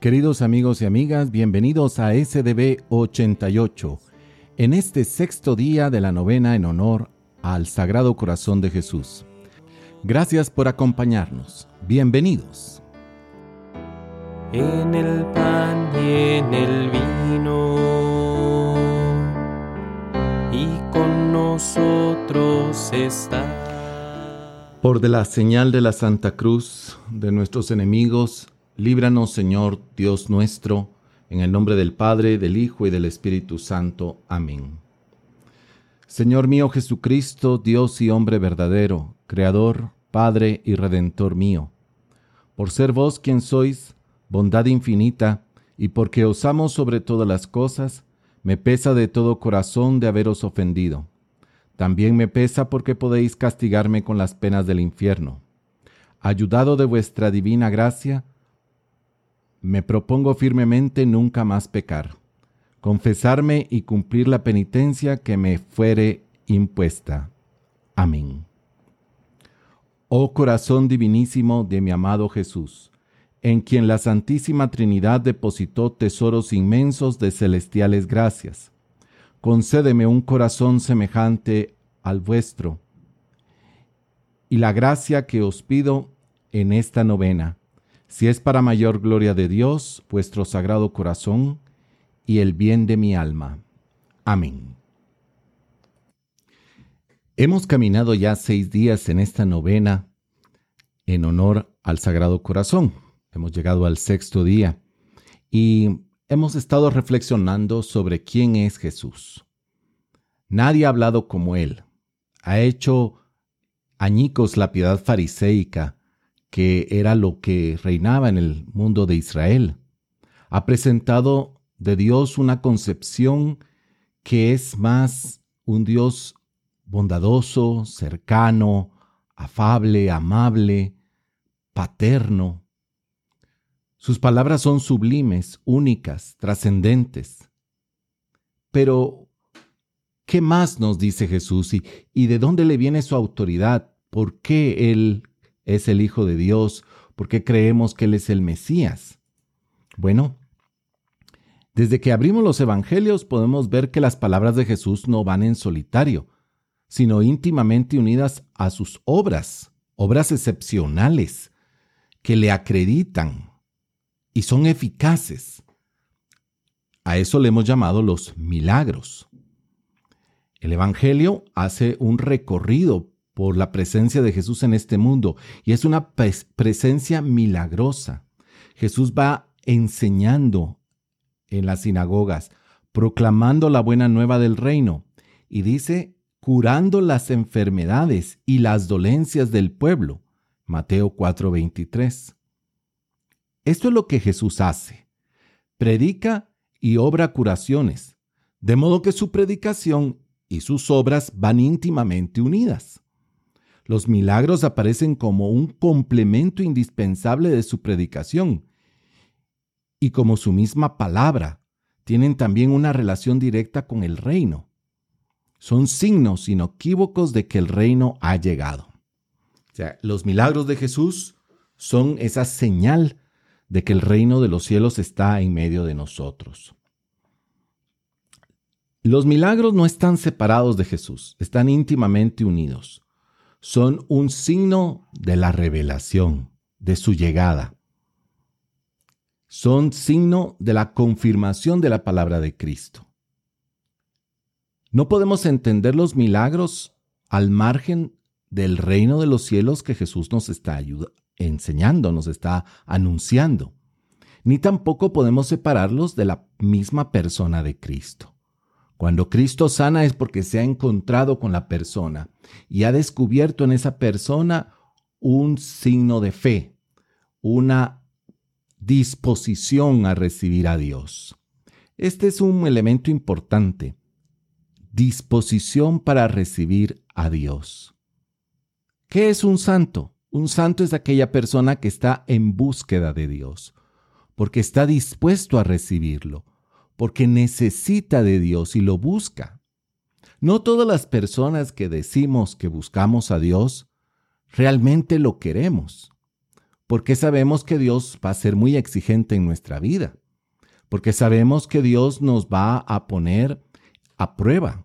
Queridos amigos y amigas, bienvenidos a SDB 88, en este sexto día de la novena en honor al Sagrado Corazón de Jesús. Gracias por acompañarnos. Bienvenidos. En el pan y en el vino, y con nosotros está. Por de la señal de la Santa Cruz de nuestros enemigos, Líbranos, Señor Dios nuestro, en el nombre del Padre, del Hijo y del Espíritu Santo. Amén. Señor mío Jesucristo, Dios y hombre verdadero, Creador, Padre y Redentor mío, por ser vos quien sois, bondad infinita, y porque os amo sobre todas las cosas, me pesa de todo corazón de haberos ofendido. También me pesa porque podéis castigarme con las penas del infierno. Ayudado de vuestra divina gracia, me propongo firmemente nunca más pecar, confesarme y cumplir la penitencia que me fuere impuesta. Amén. Oh corazón divinísimo de mi amado Jesús, en quien la Santísima Trinidad depositó tesoros inmensos de celestiales gracias, concédeme un corazón semejante al vuestro, y la gracia que os pido en esta novena si es para mayor gloria de Dios, vuestro sagrado corazón y el bien de mi alma. Amén. Hemos caminado ya seis días en esta novena en honor al Sagrado Corazón. Hemos llegado al sexto día y hemos estado reflexionando sobre quién es Jesús. Nadie ha hablado como Él. Ha hecho añicos la piedad fariseica que era lo que reinaba en el mundo de Israel. Ha presentado de Dios una concepción que es más un Dios bondadoso, cercano, afable, amable, paterno. Sus palabras son sublimes, únicas, trascendentes. Pero, ¿qué más nos dice Jesús y, de dónde le viene su autoridad? ¿Por qué Él es el Hijo de Dios? ¿Por qué creemos que Él es el Mesías? Bueno, desde que abrimos los Evangelios podemos ver que las palabras de Jesús no van en solitario, sino íntimamente unidas a sus obras, obras excepcionales, que le acreditan y son eficaces. A eso le hemos llamado los milagros. El Evangelio hace un recorrido por la presencia de Jesús en este mundo y es una presencia milagrosa. Jesús va enseñando en las sinagogas, proclamando la buena nueva del reino y dice, curando las enfermedades y las dolencias del pueblo. Mateo 4:23. Esto es lo que Jesús hace. Predica y obra curaciones, de modo que su predicación y sus obras van íntimamente unidas. Los milagros aparecen como un complemento indispensable de su predicación y como su misma palabra, tienen también una relación directa con el reino. Son signos inequívocos de que el reino ha llegado. O sea, los milagros de Jesús son esa señal de que el reino de los cielos está en medio de nosotros. Los milagros no están separados de Jesús, están íntimamente unidos son un signo de la revelación, de su llegada. Son signo de la confirmación de la palabra de Cristo. No podemos entender los milagros al margen del reino de los cielos que Jesús nos está enseñando, nos está anunciando. Ni tampoco podemos separarlos de la misma persona de Cristo. Cuando Cristo sana es porque se ha encontrado con la persona y ha descubierto en esa persona un signo de fe, una disposición a recibir a Dios. Este es un elemento importante, disposición para recibir a Dios. ¿Qué es un santo? Un santo es aquella persona que está en búsqueda de Dios, porque está dispuesto a recibirlo, porque necesita de Dios y lo busca. No todas las personas que decimos que buscamos a Dios realmente lo queremos. porque sabemos que Dios va a ser muy exigente en nuestra vida, porque sabemos que Dios nos va a poner a prueba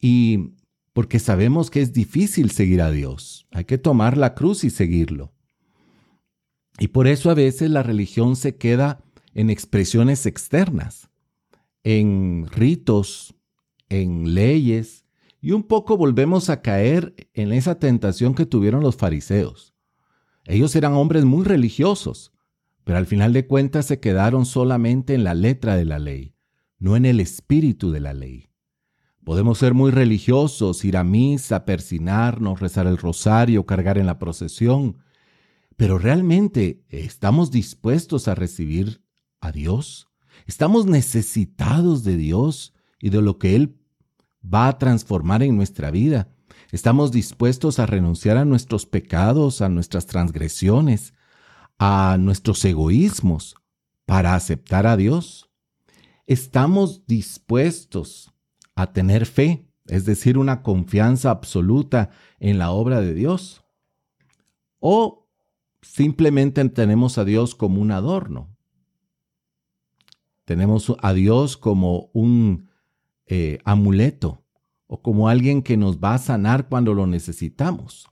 y porque sabemos que es difícil seguir a Dios. Hay que tomar la cruz y seguirlo. Y por eso a veces la religión se queda en expresiones externas, en ritos, en leyes, y un poco volvemos a caer en esa tentación que tuvieron los fariseos. Ellos eran hombres muy religiosos, pero al final de cuentas se quedaron solamente en la letra de la ley, no en el espíritu de la ley. Podemos ser muy religiosos, ir a misa, persinarnos, rezar el rosario, cargar en la procesión, pero realmente estamos dispuestos a recibir a Dios. Estamos necesitados de Dios y de lo que Él va a transformar en nuestra vida. Estamos dispuestos a renunciar a nuestros pecados, a nuestras transgresiones, a nuestros egoísmos para aceptar a Dios. Estamos dispuestos a tener fe, es decir, una confianza absoluta en la obra de Dios. O simplemente tenemos a Dios como un adorno. Tenemos a Dios como un eh, amuleto o como alguien que nos va a sanar cuando lo necesitamos.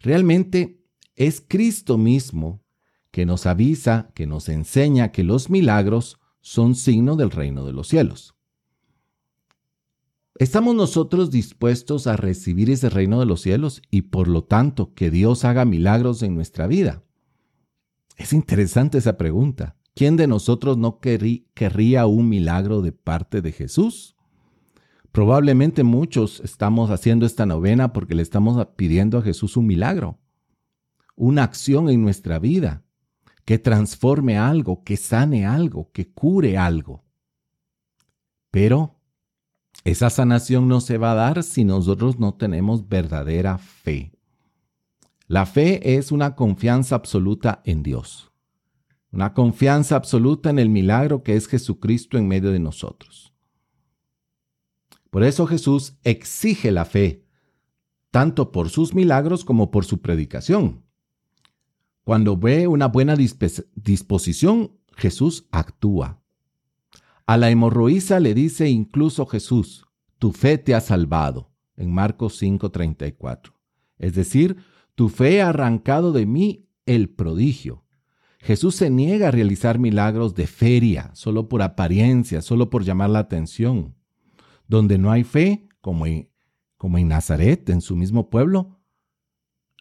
Realmente es Cristo mismo que nos avisa, que nos enseña que los milagros son signo del reino de los cielos. ¿Estamos nosotros dispuestos a recibir ese reino de los cielos y por lo tanto que Dios haga milagros en nuestra vida? Es interesante esa pregunta. ¿Quién de nosotros no querría un milagro de parte de Jesús? Probablemente muchos estamos haciendo esta novena porque le estamos pidiendo a Jesús un milagro, una acción en nuestra vida que transforme algo, que sane algo, que cure algo. Pero esa sanación no se va a dar si nosotros no tenemos verdadera fe. La fe es una confianza absoluta en Dios, una confianza absoluta en el milagro que es Jesucristo en medio de nosotros. Por eso Jesús exige la fe, tanto por sus milagros como por su predicación. Cuando ve una buena disposición, Jesús actúa. A la hemorroísa le dice incluso Jesús, tu fe te ha salvado, en Marcos 5:34. Es decir, tu fe ha arrancado de mí el prodigio. Jesús se niega a realizar milagros de feria, solo por apariencia, solo por llamar la atención. Donde no hay fe, como en, Nazaret, en su mismo pueblo,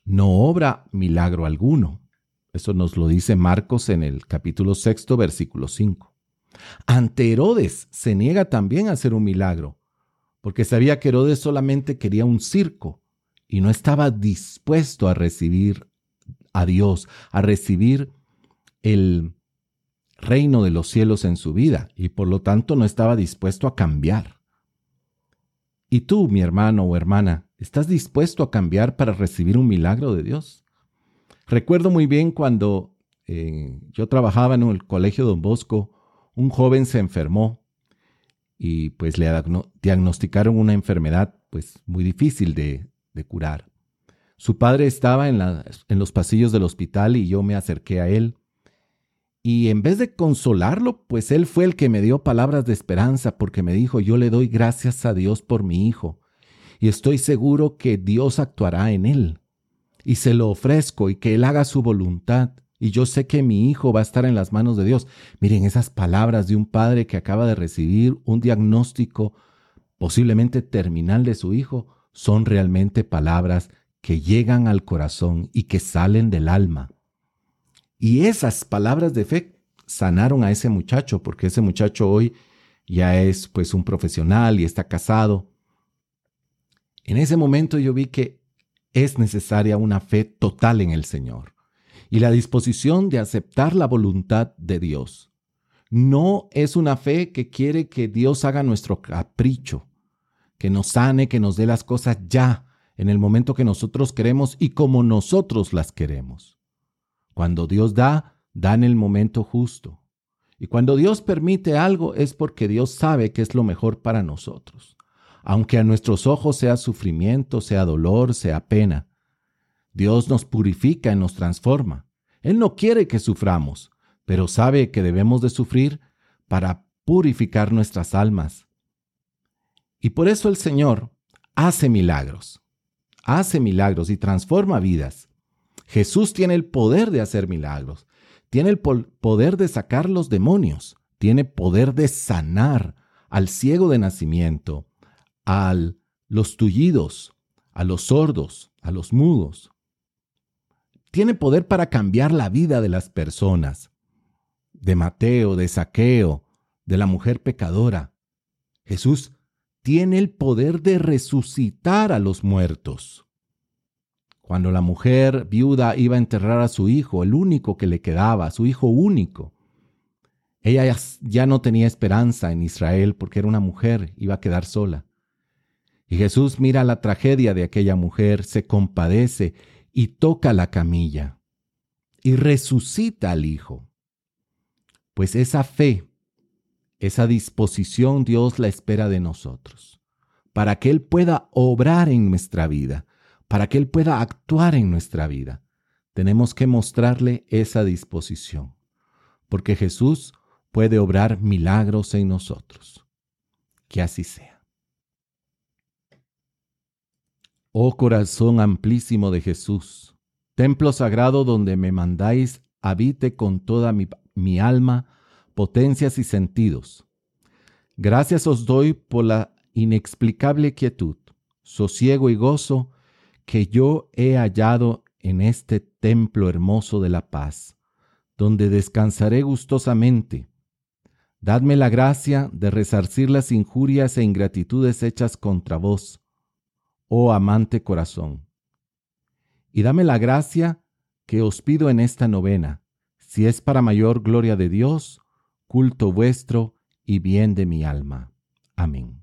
no obra milagro alguno. Eso nos lo dice Marcos en el capítulo sexto, versículo 5. Ante Herodes se niega también a hacer un milagro, porque sabía que Herodes solamente quería un circo y no estaba dispuesto a recibir a Dios, a recibir el reino de los cielos en su vida y por lo tanto no estaba dispuesto a cambiar. ¿Y tú, mi hermano o hermana, estás dispuesto a cambiar para recibir un milagro de Dios? Recuerdo muy bien cuando eh, yo trabajaba en el colegio Don Bosco, un joven se enfermó y pues le diagnosticaron una enfermedad pues muy difícil de, curar. Su padre estaba en, en los pasillos del hospital y yo me acerqué a él. Y en vez de consolarlo, pues él fue el que me dio palabras de esperanza porque me dijo, yo le doy gracias a Dios por mi hijo y estoy seguro que Dios actuará en él. Y se lo ofrezco y que él haga su voluntad y yo sé que mi hijo va a estar en las manos de Dios. Miren esas palabras de un padre que acaba de recibir un diagnóstico posiblemente terminal de su hijo, son realmente palabras que llegan al corazón y que salen del alma. Y esas palabras de fe sanaron a ese muchacho, porque ese muchacho hoy ya es pues un profesional y está casado. En ese momento yo vi que es necesaria una fe total en el Señor y la disposición de aceptar la voluntad de Dios. No es una fe que quiere que Dios haga nuestro capricho, que nos sane, que nos dé las cosas ya, en el momento que nosotros queremos y como nosotros las queremos. Cuando Dios da, da en el momento justo. Y cuando Dios permite algo es porque Dios sabe que es lo mejor para nosotros. Aunque a nuestros ojos sea sufrimiento, sea dolor, sea pena, Dios nos purifica y nos transforma. Él no quiere que suframos, pero sabe que debemos de sufrir para purificar nuestras almas. Y por eso el Señor hace milagros, hace milagros y transforma vidas. Jesús tiene el poder de hacer milagros, tiene el poder de sacar los demonios, tiene poder de sanar al ciego de nacimiento, a los tullidos, a los sordos, a los mudos. Tiene poder para cambiar la vida de las personas, de Mateo, de Saqueo, de la mujer pecadora. Jesús tiene el poder de resucitar a los muertos. Cuando la mujer viuda iba a enterrar a su hijo, el único que le quedaba, su hijo único, ella ya no tenía esperanza en Israel porque era una mujer, iba a quedar sola. Y Jesús mira la tragedia de aquella mujer, se compadece y toca la camilla y resucita al hijo. Pues esa fe, esa disposición Dios la espera de nosotros, para que Él pueda obrar en nuestra vida, para que Él pueda actuar en nuestra vida. Tenemos que mostrarle esa disposición, porque Jesús puede obrar milagros en nosotros. Que así sea. Oh corazón amplísimo de Jesús, templo sagrado donde me mandáis habite con toda mi, mi alma, potencias y sentidos. Gracias os doy por la inexplicable quietud, sosiego y gozo que yo he hallado en este templo hermoso de la paz, donde descansaré gustosamente Dadme la gracia de resarcir las injurias e ingratitudes hechas contra vos, oh amante corazón. Y dame la gracia que os pido en esta novena, si es para mayor gloria de Dios, culto vuestro y bien de mi alma. Amén.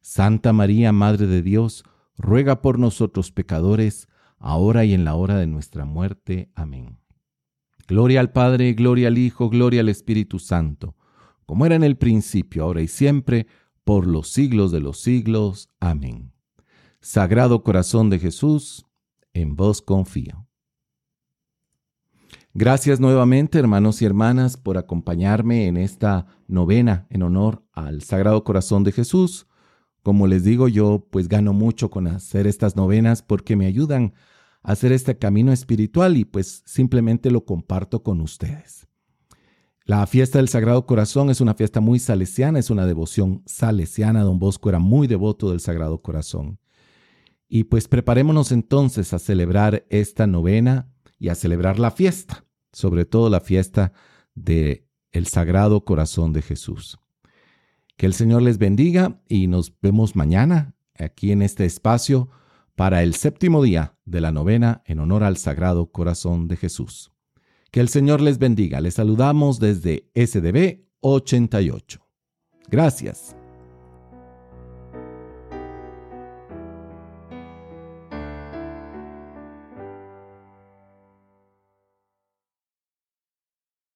Santa María, Madre de Dios, ruega por nosotros pecadores, ahora y en la hora de nuestra muerte. Amén. Gloria al Padre, gloria al Hijo, gloria al Espíritu Santo como era en el principio, ahora y siempre, por los siglos de los siglos. Amén. Sagrado Corazón de Jesús, en vos confío. Gracias nuevamente, hermanos y hermanas, por acompañarme en esta novena en honor al Sagrado Corazón de Jesús. Como les digo, yo pues gano mucho con hacer estas novenas porque me ayudan a hacer este camino espiritual y pues simplemente lo comparto con ustedes. La fiesta del Sagrado Corazón es una fiesta muy salesiana, es una devoción salesiana. Don Bosco era muy devoto del Sagrado Corazón. Y pues preparémonos entonces a celebrar esta novena y a celebrar la fiesta, sobre todo la fiesta de el Sagrado Corazón de Jesús. Que el Señor les bendiga y nos vemos mañana aquí en este espacio para el séptimo día de la novena en honor al Sagrado Corazón de Jesús. Que el Señor les bendiga. Les saludamos desde SDB 88. Gracias.